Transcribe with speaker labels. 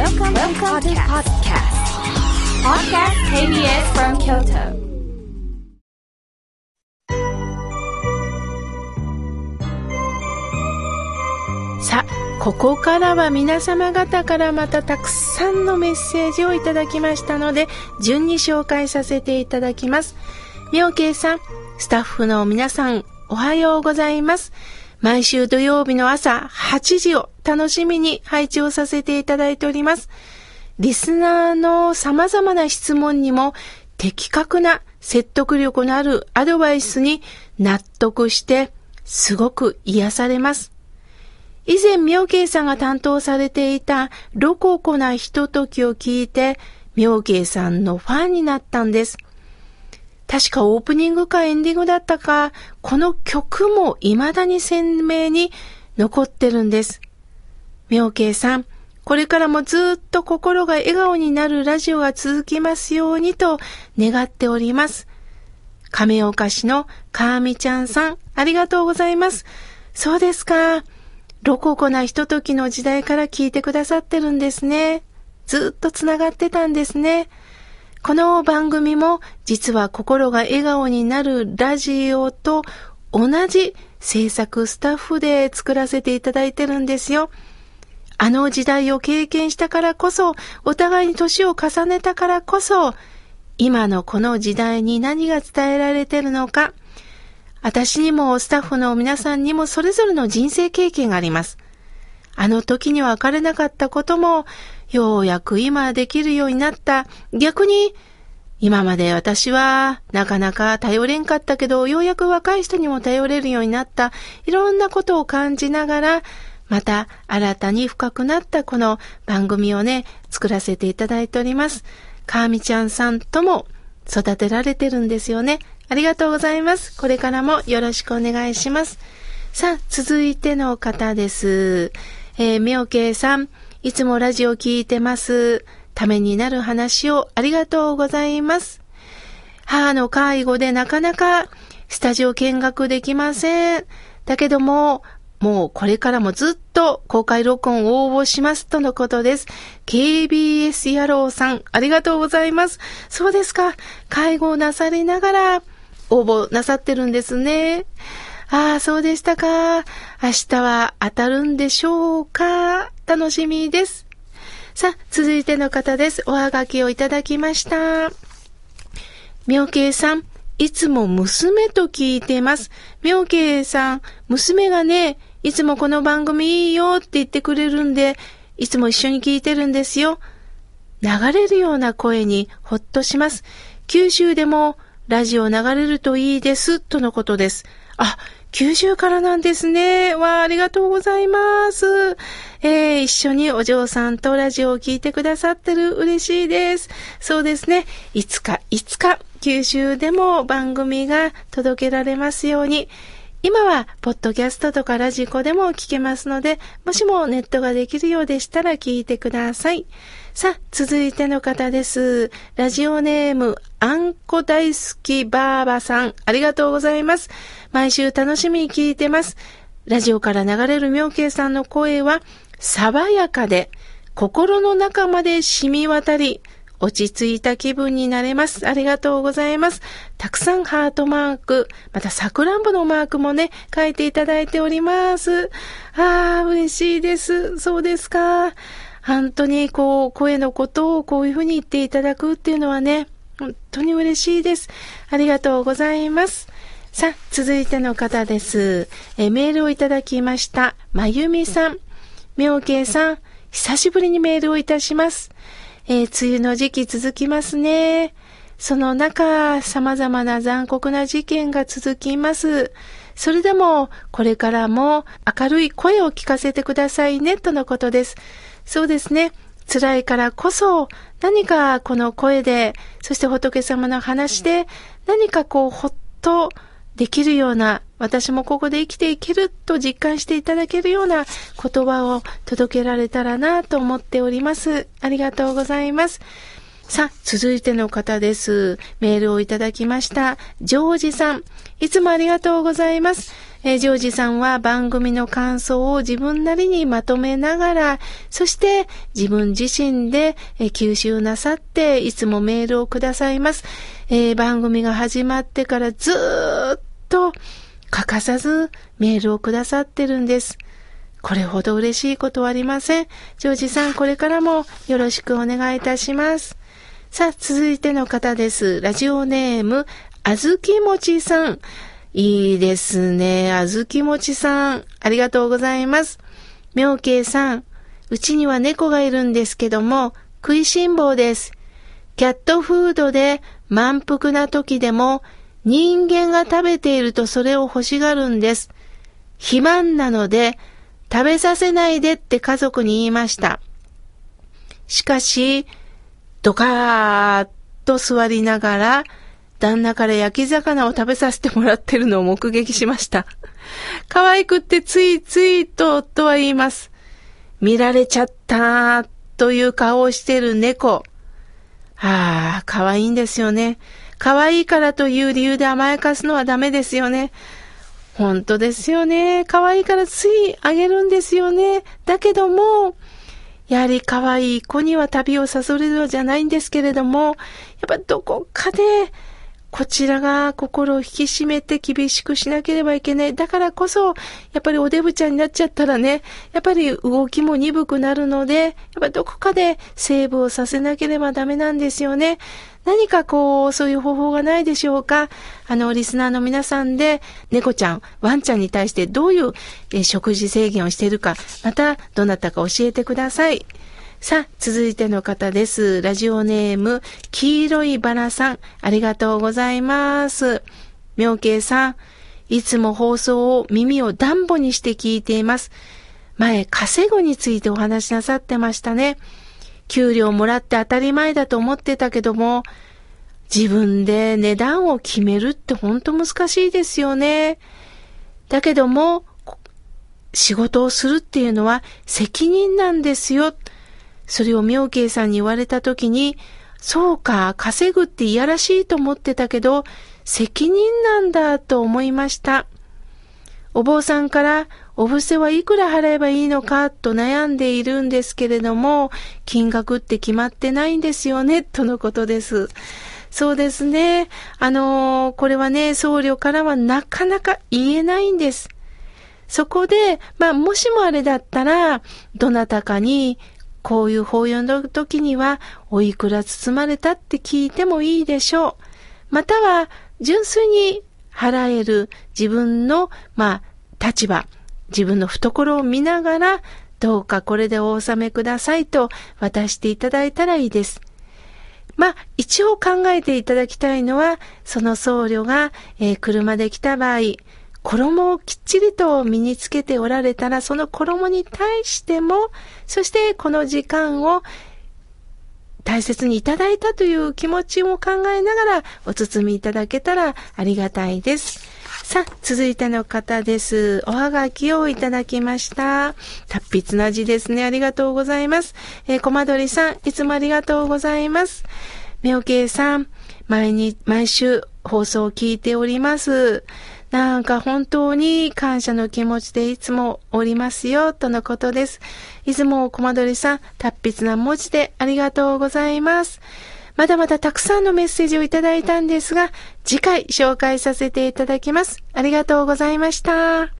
Speaker 1: Welcome, Welcome to podcast. Podcast KBS from Kyoto.
Speaker 2: さあ、ここからは皆様方からまたたくさんのメッセージをいただきましたので、順に紹介させていただきます。妙慶さん、スタッフの皆さん、おはようございます。毎週土曜日の朝8時を楽しみに配置をさせていただいております。リスナーの様々な質問にも的確な説得力のあるアドバイスに納得してすごく癒されます。以前、妙慶さんが担当されていたロココなひとときを聞いて、妙慶さんのファンになったんです。確かオープニングかエンディングだったか、この曲も未だに鮮明に残ってるんです。妙慶さん、これからもずっと心が笑顔になるラジオが続きますようにと願っております。亀岡市のかーみちゃんさん、ありがとうございます。そうですか。ロココなひとときの時代から聞いてくださってるんですね。ずっとつながってたんですね。この番組も実は心が笑顔になるラジオと同じ制作スタッフで作らせていただいてるんですよ。あの時代を経験したからこそ、お互いに年を重ねたからこそ、今のこの時代に何が伝えられてるのか、私にもスタッフの皆さんにもそれぞれの人生経験があります。あの時には分かれなかったことも、ようやく今できるようになった。逆に、今まで私はなかなか頼れんかったけど、ようやく若い人にも頼れるようになった。いろんなことを感じながら、また新たに深くなったこの番組をね、作らせていただいております。かーみちゃんさんとも育てられてるんですよね。ありがとうございます。これからもよろしくお願いします。さあ、続いての方です。えー、みょうけいさん、いつもラジオ聞いてます。ためになる話をありがとうございます。母の介護でなかなかスタジオ見学できません。だけども、もうこれからもずっと公開録音を応募しますとのことです。KBS 野郎さん、ありがとうございます。そうですか。介護をなさりながら応募なさってるんですね。ああ、そうでしたか。明日は当たるんでしょうか。楽しみです。さあ、続いての方です。おはがきをいただきました。妙慶さん、いつも娘と聞いてます。妙慶さん、娘がね、いつもこの番組いいよって言ってくれるんで、いつも一緒に聞いてるんですよ。流れるような声にほっとします。九州でもラジオ流れるといいです、とのことです。あ、九州からなんですね。わあ、ありがとうございます。えー、一緒にお嬢さんとラジオを聞いてくださってる嬉しいです。そうですね。いつか、いつか、九州でも番組が届けられますように。今は、ポッドキャストとかラジコでも聞けますので、もしもネットができるようでしたら聞いてください。さあ、続いての方です。ラジオネーム、あんこ大好きばあばさん、ありがとうございます。毎週楽しみに聞いてます。ラジオから流れる妙慶さんの声は、爽やかで、心の中まで染み渡り、落ち着いた気分になれます。ありがとうございます。たくさんハートマーク、またさくらんぼのマークもね、書いていただいております。ああ、嬉しいです。そうですか。本当にこう、声のことをこういうふうに言っていただくっていうのはね、本当に嬉しいです。ありがとうございます。さあ、続いての方です。えメールをいただきました。まゆみさん。妙慶さん、久しぶりにメールをいたします。えー梅雨の時期続きますね。その中、様々な残酷な事件が続きます。それでも、これからも明るい声を聞かせてくださいね、とのことです。そうですね。辛いからこそ、何かこの声で、そして仏様の話で、何かこう、ほっとできるような、私もここで生きていけると実感していただけるような言葉を届けられたらなと思っております。ありがとうございます。さあ、続いての方です。メールをいただきました。ジョージさん。いつもありがとうございます。え、ジョージさんは番組の感想を自分なりにまとめながら、そして自分自身で、え、吸収なさって、いつもメールをくださいます。えー、番組が始まってからずっと欠かさずメールをくださってるんです。これほど嬉しいことはありません。ジョージさん、これからもよろしくお願いいたします。さあ、続いての方です。ラジオネーム、あずきもちさん。いいですね。あずきもちさん。ありがとうございます。妙慶さん。うちには猫がいるんですけども、食いしん坊です。キャットフードで満腹な時でも、人間が食べているとそれを欲しがるんです。肥満なので、食べさせないでって家族に言いました。しかし、ドカーッと座りながら、旦那から焼き魚を食べさせてもらってるのを目撃しました。可愛くってついついと夫は言います。見られちゃったという顔をしてる猫。ああ、可愛いんですよね。可愛いからという理由で甘やかすのはダメですよね。本当ですよね。可愛いからついあげるんですよね。だけども、やはり可愛い子には旅を誘れるじゃないんですけれども、やっぱどこかでこちらが心を引き締めて厳しくしなければいけない。だからこそ、やっぱりおデブちゃんになっちゃったらね、やっぱり動きも鈍くなるので、やっぱどこかでセーブをさせなければダメなんですよね。何かこう、そういう方法がないでしょうか？あの、リスナーの皆さんで、猫ちゃん、ワンちゃんに対してどういうえ食事制限をしているか、また、どなたか教えてください。さあ、続いての方です。ラジオネーム、黄色いバラさん、ありがとうございます。妙慶さん、いつも放送を耳を暖房にして聞いています。前、稼ぐについてお話しなさってましたね。給料もらって当たり前だと思ってたけども、自分で値段を決めるってほんと難しいですよね。だけども、仕事をするっていうのは責任なんですよ。それを妙慶さんに言われたときに、そうか、稼ぐっていやらしいと思ってたけど、責任なんだと思いました。お坊さんから、お布施はいくら払えばいいのかと悩んでいるんですけれども、金額って決まってないんですよね、とのことです。そうですね。あのー、これはね、僧侶からはなかなか言えないんです。そこで、まあ、もしもあれだったら、どなたかにこういう法要の時には、おいくら包まれたって聞いてもいいでしょう。または、純粋に払える自分の、まあ、立場、自分の懐を見ながら、どうかこれでお納めくださいと渡していただいたらいいです。まあ、一応考えていただきたいのは、その僧侶が、えー、車で来た場合、衣をきっちりと身につけておられたら、その衣に対しても、そしてこの時間を大切にいただいたという気持ちを考えながらお包みいただけたらありがたいです。さあ、続いての方です。おはがきをいただきました。達筆な字ですね。ありがとうございます。えー、コマドリさん、いつもありがとうございます。みおけいさん、毎日、毎週放送を聞いております。なんか本当に感謝の気持ちでいつもおりますよ、とのことです。いつもコマドリさん、達筆な文字でありがとうございます。まだまだたくさんのメッセージをいただいたんですが、次回紹介させていただきます。ありがとうございました。